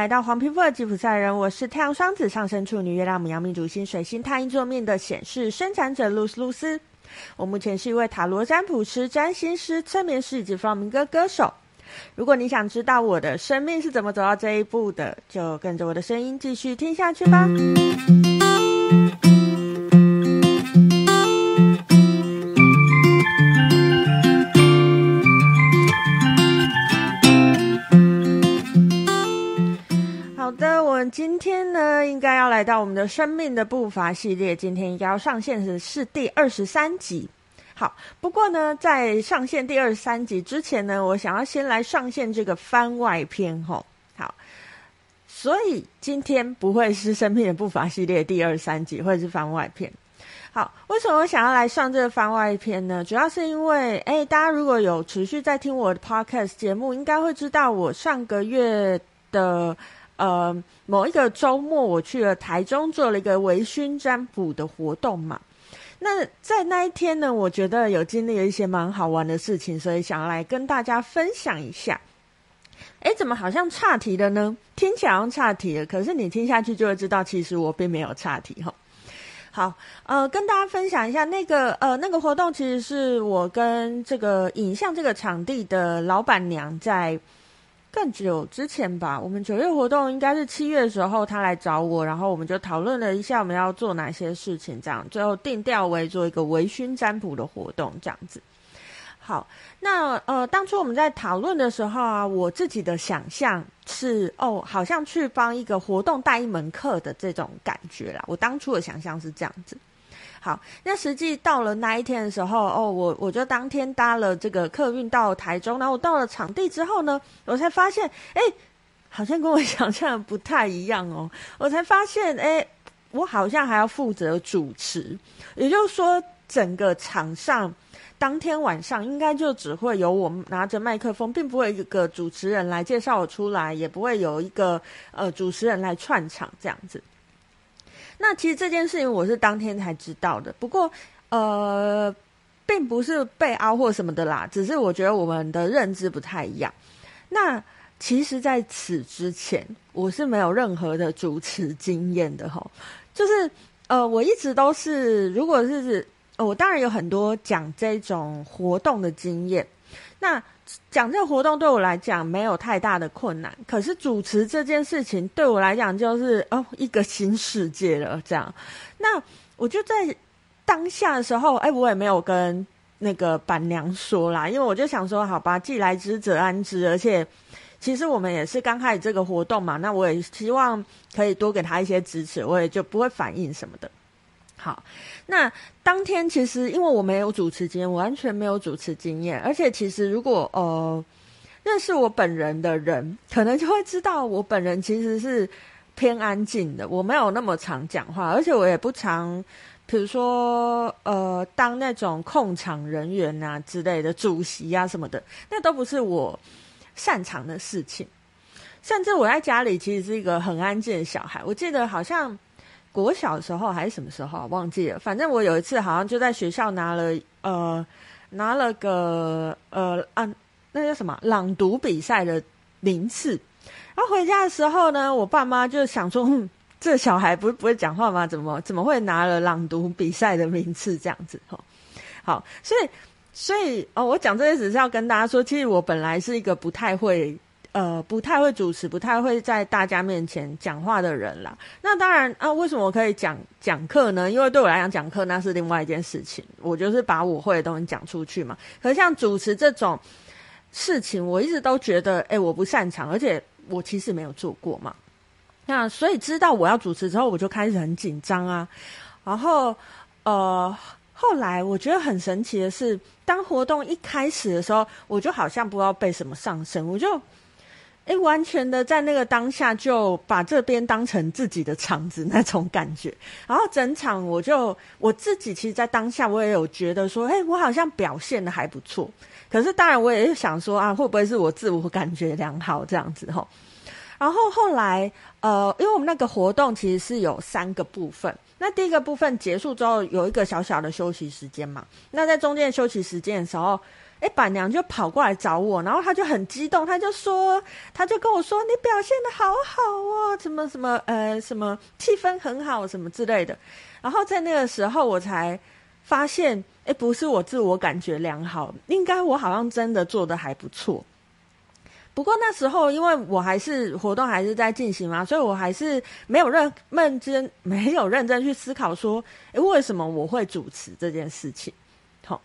来到黄皮肤的吉普赛人，我是太阳双子上升处女月亮母羊命主星水星太阴坐命的显示生产者露丝露丝。我目前是一位塔罗占卜师、占星师、催眠师以及弗朗明哥歌手。如果你想知道我的生命是怎么走到这一步的，就跟着我的声音继续听下去吧。今天呢，应该要来到我们的生命的步伐系列。今天应该要上线的是第二十三集。好，不过呢，在上线第二十三集之前呢，我想要先来上线这个番外篇吼。好，所以今天不会是生命的步伐系列第二十三集，或者是番外篇。好，为什么我想要来上这个番外篇呢？主要是因为，哎，大家如果有持续在听我的 podcast 节目，应该会知道我上个月的。呃，某一个周末，我去了台中做了一个微醺占卜的活动嘛。那在那一天呢，我觉得有经历了一些蛮好玩的事情，所以想要来跟大家分享一下。哎，怎么好像岔题了呢？听起来好像岔题了，可是你听下去就会知道，其实我并没有岔题哈。好，呃，跟大家分享一下那个呃那个活动，其实是我跟这个影像这个场地的老板娘在。更久之前吧，我们九月活动应该是七月的时候，他来找我，然后我们就讨论了一下我们要做哪些事情，这样最后定调为做一个微醺占卜的活动，这样子。好，那呃，当初我们在讨论的时候啊，我自己的想象是哦，好像去帮一个活动带一门课的这种感觉啦。我当初的想象是这样子。好，那实际到了那一天的时候，哦，我我就当天搭了这个客运到台中，然后我到了场地之后呢，我才发现，哎，好像跟我 想象的不太一样哦。我才发现，哎，我好像还要负责主持，也就是说，整个场上当天晚上应该就只会有我拿着麦克风，并不会有一个主持人来介绍我出来，也不会有一个呃主持人来串场这样子。那其实这件事情我是当天才知道的，不过呃，并不是被凹或什么的啦，只是我觉得我们的认知不太一样。那其实在此之前，我是没有任何的主持经验的吼，就是呃，我一直都是，如果是呃，我当然有很多讲这种活动的经验，那。讲这个活动对我来讲没有太大的困难，可是主持这件事情对我来讲就是哦一个新世界了。这样，那我就在当下的时候，哎，我也没有跟那个板娘说啦，因为我就想说，好吧，既来之则安之，而且其实我们也是刚开始这个活动嘛，那我也希望可以多给他一些支持，我也就不会反应什么的。好，那当天其实因为我没有主持经验，完全没有主持经验，而且其实如果呃认识我本人的人，可能就会知道我本人其实是偏安静的，我没有那么常讲话，而且我也不常，比如说呃当那种控场人员啊之类的主席啊什么的，那都不是我擅长的事情。甚至我在家里其实是一个很安静的小孩，我记得好像。国小的时候还是什么时候忘记了，反正我有一次好像就在学校拿了呃拿了个呃啊那叫什么朗读比赛的名次，然后回家的时候呢，我爸妈就想说，嗯，这小孩不是不会讲话吗？怎么 怎么会拿了朗读比赛的名次这样子？哈，好，所以所以哦，我讲这些只是要跟大家说，其实我本来是一个不太会。呃，不太会主持，不太会在大家面前讲话的人啦。那当然啊，为什么我可以讲讲课呢？因为对我来讲，讲课那是另外一件事情。我就是把我会的东西讲出去嘛。可是像主持这种事情，我一直都觉得，哎，我不擅长，而且我其实没有做过嘛。那所以知道我要主持之后，我就开始很紧张啊。然后呃，后来我觉得很神奇的是，当活动一开始的时候，我就好像不知道被什么上身，我就。哎，完全的在那个当下就把这边当成自己的场子那种感觉，然后整场我就我自己其实，在当下我也有觉得说，哎，我好像表现得还不错。可是当然我也是想说啊，会不会是我自我感觉良好这样子吼？然后后来呃，因为我们那个活动其实是有三个部分，那第一个部分结束之后有一个小小的休息时间嘛，那在中间休息时间的时候。哎，板娘就跑过来找我，然后他就很激动，他就说，他就跟我说，你表现得好好哦，什么什么，呃，什么气氛很好，什么之类的。然后在那个时候，我才发现，哎，不是我自我感觉良好，应该我好像真的做得还不错。不过那时候，因为我还是活动还是在进行嘛，所以我还是没有认认真，没有认真去思考说，哎，为什么我会主持这件事情？好。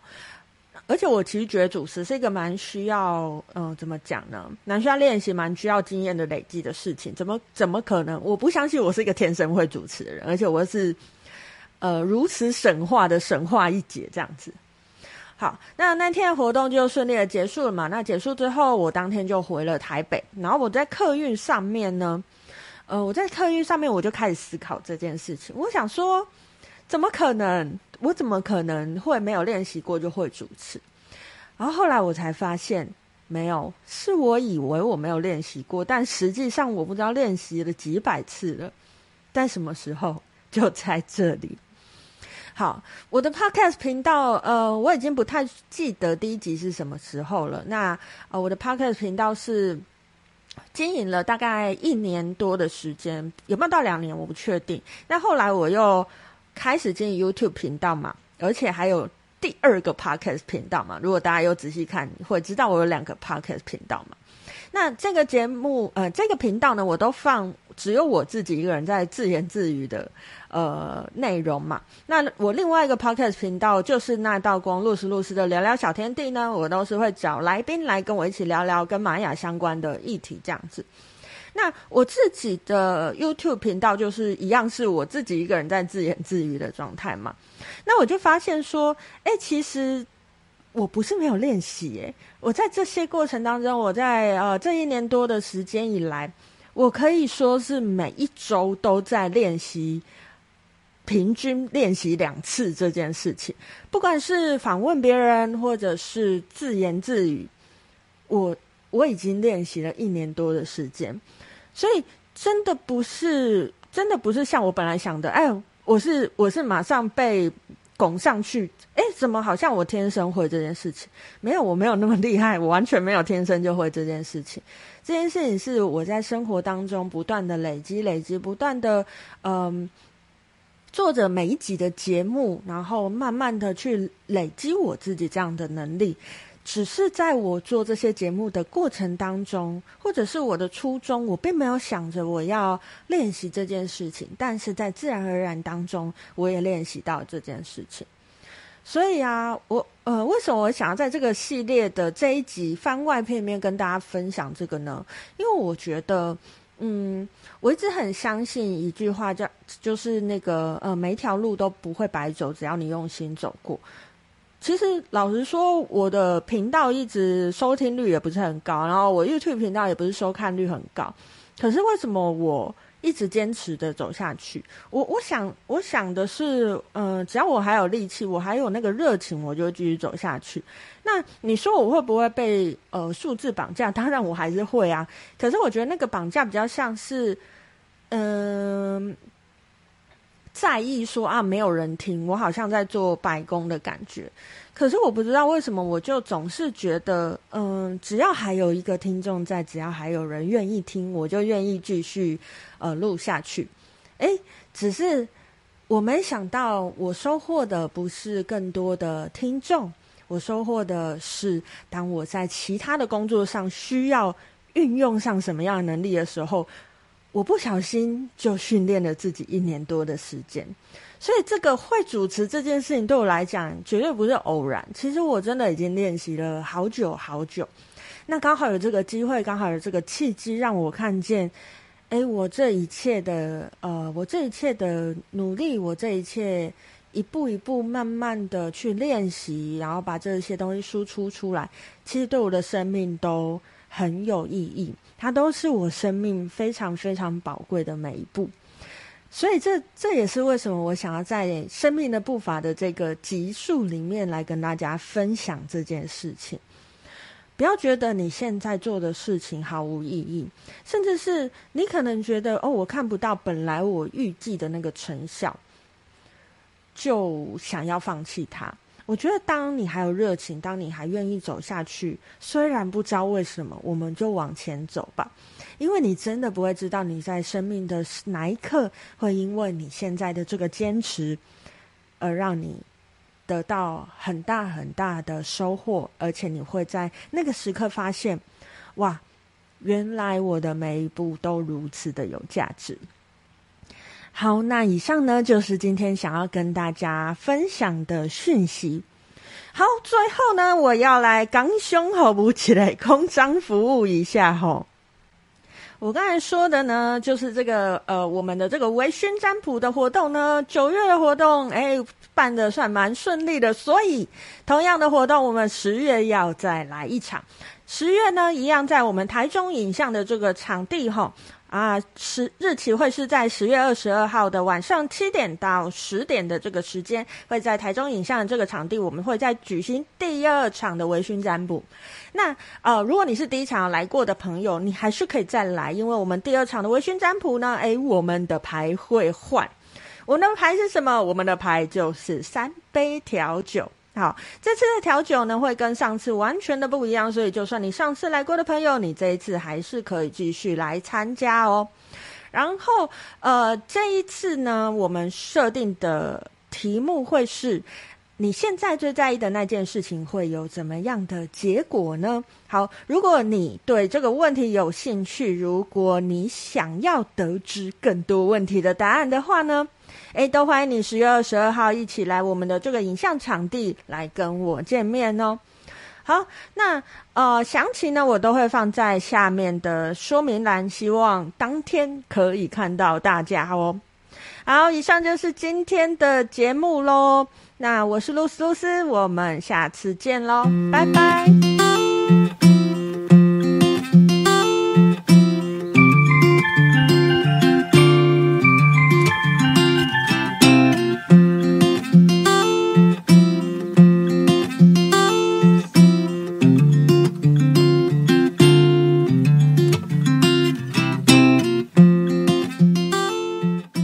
而且我其实觉得主持是一个蛮需要，嗯、怎么讲呢？蛮需要练习，蛮需要经验的累积的事情。怎么怎么可能？我不相信我是一个天生会主持的人，而且我是，呃，如此神话的神话一姐这样子。好，那那天的活动就顺利的结束了嘛。那结束之后，我当天就回了台北。然后我在客运上面呢，呃，我在客运上面我就开始思考这件事情。我想说，怎么可能？我怎么可能会没有练习过就会主持？然后后来我才发现，没有，是我以为我没有练习过，但实际上我不知道练习了几百次了。在什么时候？就在这里。好，我的 Podcast 频道，呃，我已经不太记得第一集是什么时候了。那呃，我的 Podcast 频道是经营了大概一年多的时间，有没有到两年？我不确定。那后来我又。开始经营 YouTube 频道嘛，而且还有第二个 Podcast 频道嘛。如果大家有仔细看，会知道我有两个 Podcast 频道嘛。那这个节目，呃，这个频道呢，我都放只有我自己一个人在自言自语的呃内容嘛。那我另外一个 Podcast 频道就是那道光露丝露丝的聊聊小天地呢，我都是会找来宾来跟我一起聊聊跟玛雅相关的议题，这样子。那我自己的 YouTube 频道就是一样，是我自己一个人在自言自语的状态嘛。那我就发现说，哎，其实我不是没有练习，哎，我在这些过程当中，我在呃这一年多的时间以来，我可以说是每一周都在练习，平均练习两次这件事情，不管是访问别人或者是自言自语，我我已经练习了一年多的时间。所以真的不是，真的不是像我本来想的。哎，我是我是马上被拱上去。哎，怎么好像我天生会这件事情？没有，我没有那么厉害，我完全没有天生就会这件事情。这件事情是我在生活当中不断的累积、累积，不断的嗯，做着每一集的节目，然后慢慢的去累积我自己这样的能力。只是在我做这些节目的过程当中，或者是我的初衷，我并没有想着我要练习这件事情，但是在自然而然当中，我也练习到这件事情。所以啊，我呃，为什么我想要在这个系列的这一集番外片面跟大家分享这个呢？因为我觉得，嗯，我一直很相信一句话，叫就是那个呃，每一条路都不会白走，只要你用心走过。其实老实说，我的频道一直收听率也不是很高，然后我 YouTube 频道也不是收看率很高。可是为什么我一直坚持的走下去？我我想我想的是，嗯、只要我还有力气，我还有那个热情，我就继续走下去。那你说我会不会被呃数字绑架？当然我还是会啊。可是我觉得那个绑架比较像是，嗯、在意说啊，没有人听，我好像在做白工的感觉。可是我不知道为什么，我就总是觉得，嗯，只要还有一个听众在，只要还有人愿意听，我就愿意继续呃录下去。诶，只是我没想到，我收获的不是更多的听众，我收获的是，当我在其他的工作上需要运用上什么样的能力的时候。我不小心就训练了自己一年多的时间，所以这个会主持这件事情对我来讲绝对不是偶然。其实我真的已经练习了好久好久，那刚好有这个机会，刚好有这个契机，让我看见，诶，我这一切的呃，我这一切的努力，我这一切一步一步慢慢的去练习，然后把这些东西输出出来，其实对我的生命都很有意义。它都是我生命非常非常宝贵的每一步，所以这这也是为什么我想要在生命的步伐的这个集数里面来跟大家分享这件事情。不要觉得你现在做的事情毫无意义，甚至是你可能觉得哦，我看不到本来我预计的那个成效，就想要放弃它。我觉得，当你还有热情，当你还愿意走下去，虽然不知道为什么，我们就往前走吧。因为你真的不会知道你在生命的哪一刻，会因为你现在的这个坚持，而让你得到很大很大的收获，而且你会在那个时刻发现，哇，原来我的每一步都如此的有价值。好，那以上呢，就是今天想要跟大家分享的讯息。好，最后呢，我要来刚胸口补起来空张服务一下吼。我刚才说的呢，就是这个呃，我们的这个微醺占卜的活动呢，九月的活动，哎，办得算蛮顺利的。所以，同样的活动，我们十月要再来一场。十月呢，一样在我们台中影像的这个场地吼。啊，十日期会是在十月二十二号的晚上七点到十点的这个时间，会在台中影像的这个场地，我们会再举行第二场的微醺占卜。那呃，如果你是第一场来过的朋友，你还是可以再来，因为我们第二场的微醺占卜呢，诶，我们的牌会换。我们的牌是什么？我们的牌就是三杯调酒。好，这次的调酒呢，会跟上次完全的不一样，所以就算你上次来过的朋友，你这一次还是可以继续来参加哦。然后，呃，这一次呢，我们设定的题目会是：你现在最在意的那件事情会有怎么样的结果呢？好，如果你对这个问题有兴趣，如果你想要得知更多问题的答案的话呢，诶，都欢迎你十月二十二号一起来我们的这个影像场地来跟我见面哦。好，那呃，详情呢我都会放在下面的说明栏，希望当天可以看到大家哦。好，以上就是今天的节目喽。那我是露丝露丝，我们下次见喽，拜拜。